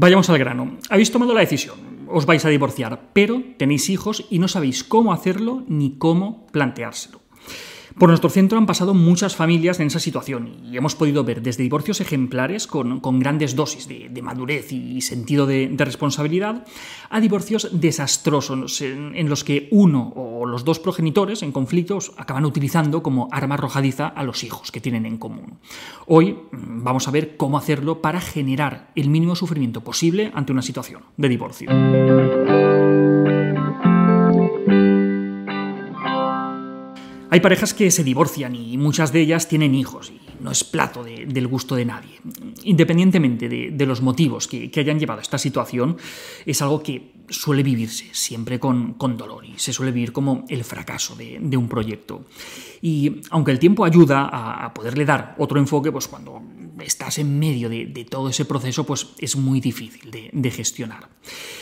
Vayamos al grano. Habéis tomado la decisión, os vais a divorciar, pero tenéis hijos y no sabéis cómo hacerlo ni cómo planteárselo. Por nuestro centro han pasado muchas familias en esa situación y hemos podido ver desde divorcios ejemplares con, grandes dosis de, madurez y sentido de, responsabilidad a divorcios desastrosos en, los que uno o los dos progenitores en conflictos acaban utilizando como arma arrojadiza a los hijos que tienen en común. Hoy mm, vamos a ver cómo hacerlo para generar el mínimo sufrimiento posible ante una situación de divorcio. Hay parejas que se divorcian y muchas de ellas tienen hijos y no es plato del gusto de nadie. Independientemente de, los motivos que, hayan llevado a esta situación, es algo que suele vivirse siempre con, dolor y se suele vivir como el fracaso de, un proyecto. Y aunque el tiempo ayuda a, poderle dar otro enfoque, pues cuando estás en medio de, todo ese proceso, pues es muy difícil de, gestionar.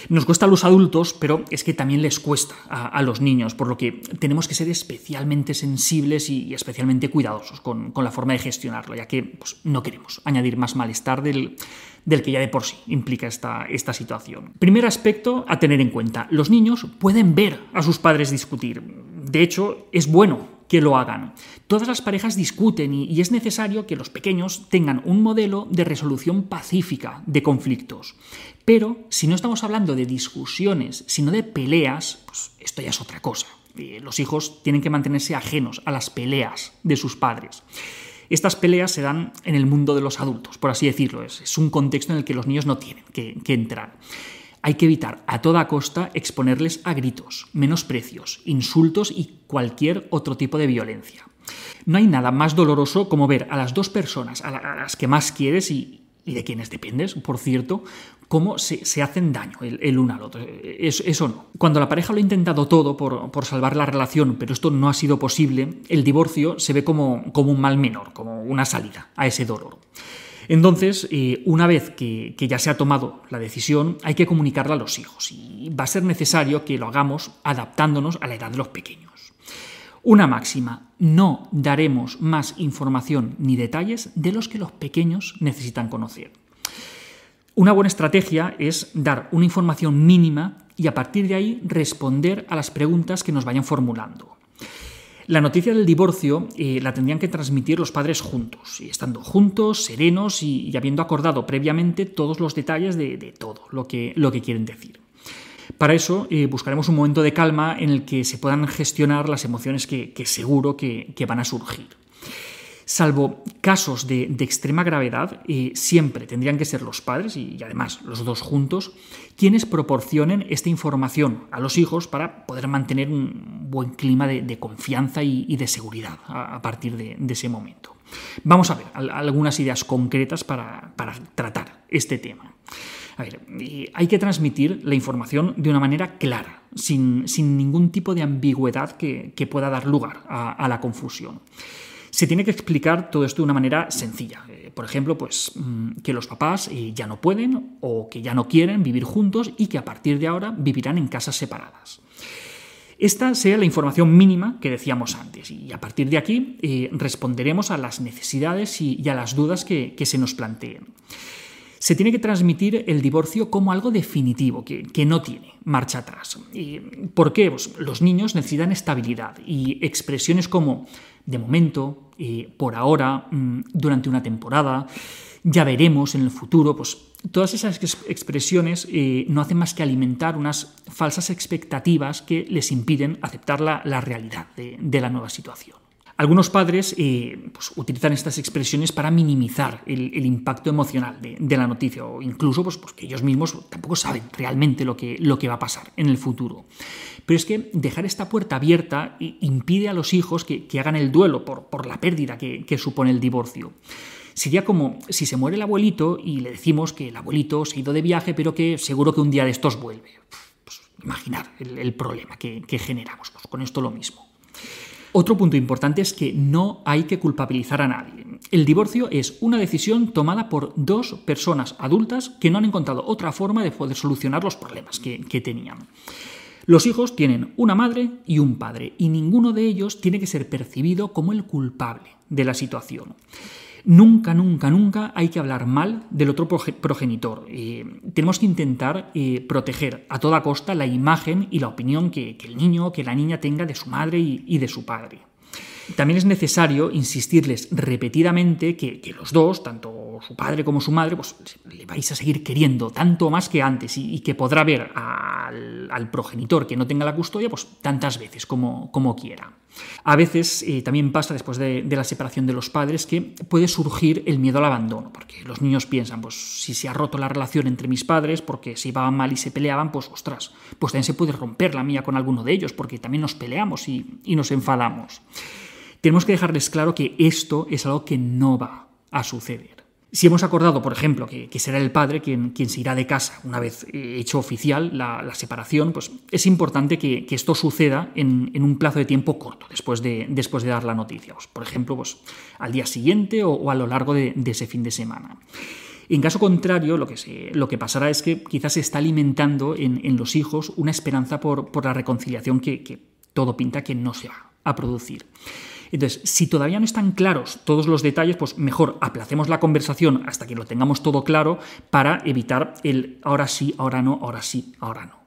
Nos cuesta a los adultos, pero es que también les cuesta a, los niños, por lo que tenemos que ser especialmente sensibles y, especialmente cuidadosos con, la forma de gestionarlo, ya que pues, no queremos añadir más malestar del, que ya de por sí implica esta, esta situación. Primer aspecto a tener en cuenta, los niños pueden ver a sus padres discutir. De hecho, es bueno que lo hagan. Todas las parejas discuten y, es necesario que los pequeños tengan un modelo de resolución pacífica de conflictos. Pero si no estamos hablando de discusiones, sino de peleas, pues esto ya es otra cosa. Eh, los hijos tienen que mantenerse ajenos a las peleas de sus padres. Estas peleas se dan en el mundo de los adultos, por así decirlo. Es, un contexto en el que los niños no tienen que entrar. Hay que evitar a toda costa exponerles a gritos, menosprecios, insultos y cualquier otro tipo de violencia. No hay nada más doloroso como ver a las dos personas a, las que más quieres y, de quienes dependes, por cierto, cómo se, hacen daño el, uno al otro. Eso, no. Cuando la pareja lo ha intentado todo por, salvar la relación, pero esto no ha sido posible, el divorcio se ve como, como un mal menor, como una salida a ese dolor. Entonces, eh, una vez que, ya se ha tomado la decisión, hay que comunicarla a los hijos y va a ser necesario que lo hagamos adaptándonos a la edad de los pequeños. Una máxima, no daremos más información ni detalles de los que los pequeños necesitan conocer. Una buena estrategia es dar una información mínima y a partir de ahí responder a las preguntas que nos vayan formulando. La noticia del divorcio eh, la tendrían que transmitir los padres juntos, y estando juntos, serenos y, habiendo acordado previamente todos los detalles de, todo lo que, lo que quieren decir. Para eso eh, buscaremos un momento de calma en el que se puedan gestionar las emociones que, seguro que, van a surgir. Salvo casos de, extrema gravedad, eh, siempre tendrían que ser los padres, y, además los dos juntos, quienes proporcionen esta información a los hijos para poder mantener un buen clima de, confianza y, de seguridad a, partir de, ese momento. Vamos a ver algunas ideas concretas para, tratar este tema. hay que transmitir la información de una manera clara, sin, ningún tipo de ambigüedad que, pueda dar lugar a la confusión se tiene que explicar todo esto de una manera sencilla. Eh, por ejemplo, pues mm, que los papás eh, ya no pueden o que ya no quieren vivir juntos y que a partir de ahora vivirán en casas separadas. Esta sea la información mínima que decíamos antes y a partir de aquí eh, responderemos a las necesidades y, a las dudas que, se nos planteen. Se tiene que transmitir el divorcio como algo definitivo, que, que no tiene marcha atrás. ¿Por qué? Pues los niños necesitan estabilidad y expresiones como de momento, eh, por ahora, mm, durante una temporada, ya veremos en el futuro, pues todas esas expresiones eh, no hacen más que alimentar unas falsas expectativas que les impiden aceptar la, realidad de, la nueva situación. Algunos padres eh, pues, utilizan estas expresiones para minimizar el, impacto emocional de, la noticia o incluso pues, pues, que ellos mismos tampoco saben realmente lo que, que va a pasar en el futuro. Pero es que dejar esta puerta abierta impide a los hijos que, hagan el duelo por, la pérdida que, supone el divorcio. Sería como si se muere el abuelito y le decimos que el abuelito se ha ido de viaje, pero que seguro que un día de estos vuelve. Pues, imaginar el, problema que, generamos. Pues con esto lo mismo. Otro punto importante es que no hay que culpabilizar a nadie. El divorcio es una decisión tomada por dos personas adultas que no han encontrado otra forma de poder solucionar los problemas que, que tenían. Los hijos tienen una madre y un padre, y ninguno de ellos tiene que ser percibido como el culpable de la situación. Nunca, nunca, nunca hay que hablar mal del otro progenitor. Eh, tenemos que intentar eh, proteger a toda costa la imagen y la opinión que, el niño o que la niña tenga de su madre y de su padre. También es necesario insistirles repetidamente que, los dos, tanto su padre como su madre, pues le vais a seguir queriendo tanto más que antes y, que podrá ver al, progenitor que no tenga la custodia pues tantas veces como, quiera. A veces eh, también pasa después de, la separación de los padres que puede surgir el miedo al abandono, porque los niños piensan, pues si se ha roto la relación entre mis padres porque se iban mal y se peleaban, pues ostras, pues también se puede romper la mía con alguno de ellos porque también nos peleamos y, y nos enfadamos tenemos que dejarles claro que esto es algo que no va a suceder. Si hemos acordado, por ejemplo, que, será el padre quien, se irá de casa una vez hecho oficial la, separación, pues es importante que, esto suceda en, un plazo de tiempo corto después de, dar la noticia. Pues, por ejemplo, pues, al día siguiente o, a lo largo de, ese fin de semana. En caso contrario, lo que, pasará es que quizás se está alimentando en, los hijos una esperanza por, la reconciliación que todo pinta que no se va a producir. Entonces, si todavía no están claros todos los detalles, pues mejor aplacemos la conversación hasta que lo tengamos todo claro para evitar el ahora sí, ahora no, ahora sí, ahora no.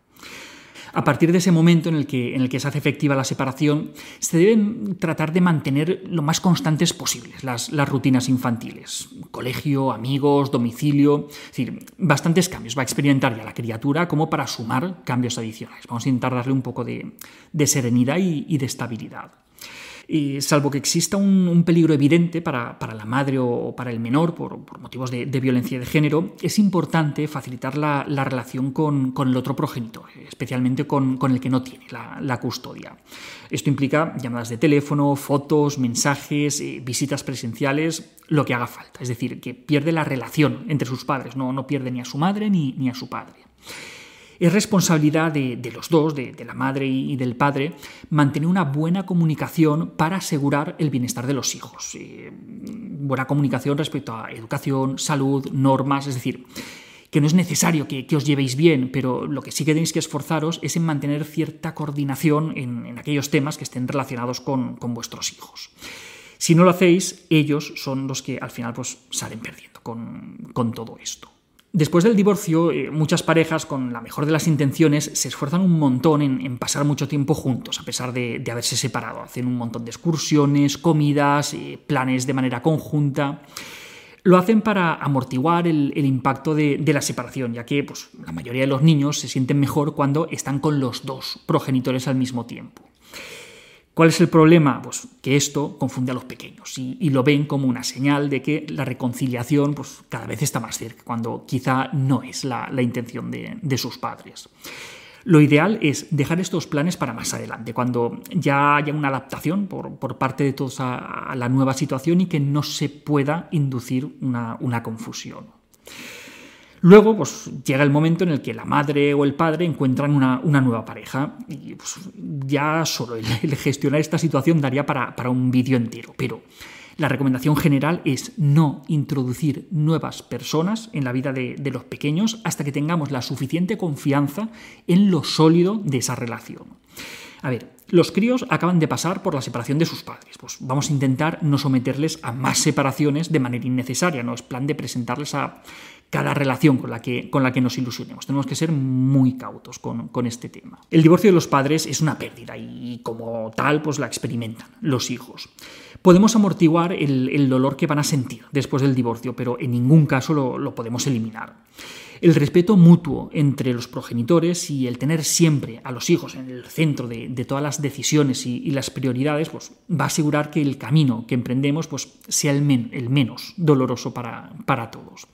A partir de ese momento en el, que, se hace efectiva la separación, se deben tratar de mantener lo más constantes posibles las, rutinas infantiles. Colegio, amigos, domicilio, decir, bastantes cambios va a experimentar ya la criatura como para sumar cambios adicionales. Vamos a intentar darle un poco de, serenidad y de estabilidad salvo que exista un, peligro evidente para, la madre o para el menor por, motivos de, violencia de género, es importante facilitar la, relación con, el otro progenitor, especialmente con, el que no tiene la, custodia. Esto implica llamadas de teléfono, fotos, mensajes, eh, visitas presenciales, lo que haga falta. Es decir, que pierde la relación entre sus padres, no, no pierde ni a su madre ni, ni a su padre. Es responsabilidad de, los dos, de, la madre y del padre, mantener una buena comunicación para asegurar el bienestar de los hijos. Eh, buena comunicación respecto a educación, salud, normas, es decir, que no es necesario que, os llevéis bien, pero lo que sí que tenéis que esforzaros es en mantener cierta coordinación en, aquellos temas que estén relacionados con, vuestros hijos. Si no lo hacéis, ellos son los que al final pues, salen perdiendo con todo esto. Después del divorcio, eh, muchas parejas, con la mejor de las intenciones, se esfuerzan un montón en, pasar mucho tiempo juntos, a pesar de, haberse separado. Hacen un montón de excursiones, comidas, eh, planes de manera conjunta. Lo hacen para amortiguar el, impacto de, la separación, ya que pues, la mayoría de los niños se sienten mejor cuando están con los dos progenitores al mismo tiempo. ¿Cuál es el problema? Pues que esto confunde a los pequeños y, lo ven como una señal de que la reconciliación pues, cada vez está más cerca, cuando quizá no es la, intención de, sus padres. Lo ideal es dejar estos planes para más adelante, cuando ya haya una adaptación por, parte de todos a, la nueva situación y que no se pueda inducir una confusión. Luego, pues llega el momento en el que la madre o el padre encuentran una, nueva pareja y pues, ya solo el, gestionar esta situación daría para, un vídeo entero, pero la recomendación general es no introducir nuevas personas en la vida de, los pequeños hasta que tengamos la suficiente confianza en lo sólido de esa relación. A ver, los críos acaban de pasar por la separación de sus padres. Pues vamos a intentar no someterles a más separaciones de manera innecesaria. No es plan de presentarles a cada relación con la que, con la que nos ilusionemos. Tenemos que ser muy cautos con, este tema. El divorcio de los padres es una pérdida y como tal pues la experimentan los hijos. Podemos amortiguar el, dolor que van a sentir después del divorcio, pero en ningún caso lo, podemos eliminar. El respeto mutuo entre los progenitores y el tener siempre a los hijos en el centro de, todas las decisiones y, las prioridades pues, va a asegurar que el camino que emprendemos pues, sea el, menos doloroso para, para todos.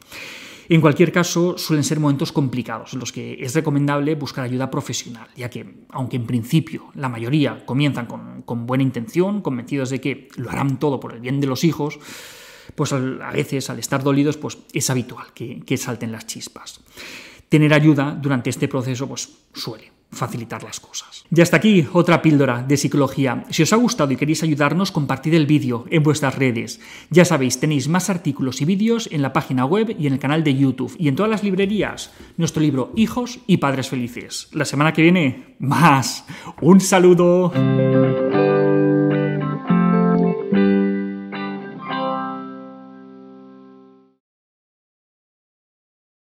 En cualquier caso, suelen ser momentos complicados en los que es recomendable buscar ayuda profesional, ya que, aunque en principio la mayoría comienzan con, buena intención, convencidos de que lo harán todo por el bien de los hijos, pues a veces al estar dolidos pues es habitual que, que salten las chispas. Tener ayuda durante este proceso pues suele facilitar las cosas. Y hasta aquí otra píldora de psicología. Si os ha gustado y queréis ayudarnos, compartid el vídeo en vuestras redes. Ya sabéis, tenéis más artículos y vídeos en la página web y en el canal de YouTube y en todas las librerías. Nuestro libro Hijos y Padres Felices. La semana que viene, más. Un saludo.